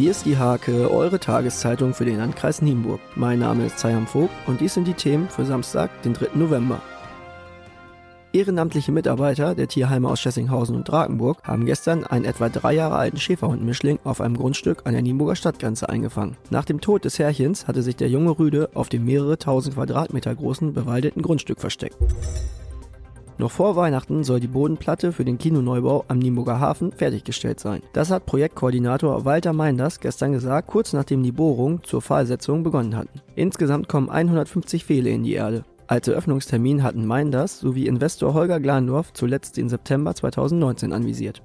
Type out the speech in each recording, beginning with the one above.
Hier ist die Hake, eure Tageszeitung für den Landkreis Nienburg. Mein Name ist Zayam Vogt und dies sind die Themen für Samstag, den 3. November. Ehrenamtliche Mitarbeiter der Tierheime aus Schessinghausen und Drakenburg haben gestern einen etwa drei Jahre alten Schäferhundmischling auf einem Grundstück an der Nienburger Stadtgrenze eingefangen. Nach dem Tod des Herrchens hatte sich der junge Rüde auf dem mehrere tausend Quadratmeter großen bewaldeten Grundstück versteckt. Noch vor Weihnachten soll die Bodenplatte für den Kinoneubau am Nienburger Hafen fertiggestellt sein. Das hat Projektkoordinator Walter Meinders gestern gesagt, kurz nachdem die Bohrungen zur Pfahlsetzung begonnen hatten. Insgesamt kommen 150 Pfähle in die Erde. Als Eröffnungstermin hatten Meinders sowie Investor Holger Glandorf zuletzt den September 2019 anvisiert.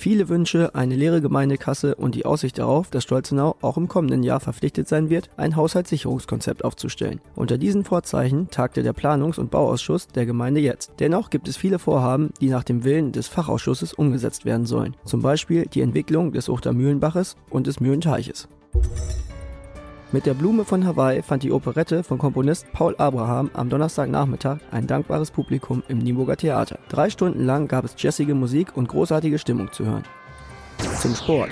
Viele Wünsche, eine leere Gemeindekasse und die Aussicht darauf, dass Stolzenau auch im kommenden Jahr verpflichtet sein wird, ein Haushaltssicherungskonzept aufzustellen. Unter diesen Vorzeichen tagte der Planungs- und Bauausschuss der Gemeinde jetzt. Dennoch gibt es viele Vorhaben, die nach dem Willen des Fachausschusses umgesetzt werden sollen. Zum Beispiel die Entwicklung des Uchter Mühlenbaches und des Mühlenteiches. Mit der Blume von Hawaii fand die Operette von Komponist Paul Abraham am Donnerstagnachmittag ein dankbares Publikum im Nienburger Theater. Drei Stunden lang gab es jazzige Musik und großartige Stimmung zu hören. Zum Sport.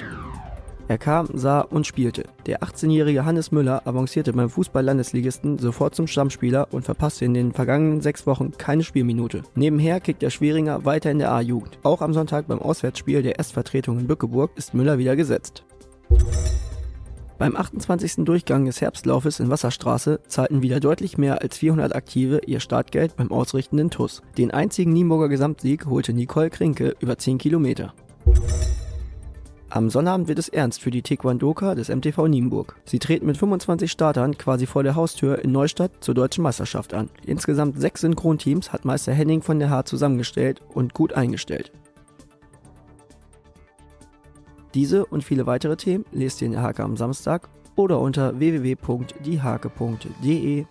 Er kam, sah und spielte. Der 18-jährige Hannes Müller avancierte beim Fußball-Landesligisten sofort zum Stammspieler und verpasste in den vergangenen sechs Wochen keine Spielminute. Nebenher kickt der Schwieringer weiter in der A-Jugend. Auch am Sonntag beim Auswärtsspiel der Erstvertretung in Bückeburg ist Müller wieder gesetzt. Beim 28. Durchgang des Herbstlaufes in Wasserstraße zahlten wieder deutlich mehr als 400 Aktive ihr Startgeld beim ausrichtenden TUS. Den einzigen Nienburger Gesamtsieg holte Nicole Krinke über 10 Kilometer. Am Sonnabend wird es ernst für die Taekwondoka des MTV Nienburg. Sie treten mit 25 Startern quasi vor der Haustür in Neustadt zur deutschen Meisterschaft an. Insgesamt sechs Synchronteams hat Meister Henning von der Haar zusammengestellt und gut eingestellt. Diese und viele weitere Themen lest ihr in der Hake am Samstag oder unter www.diehake.de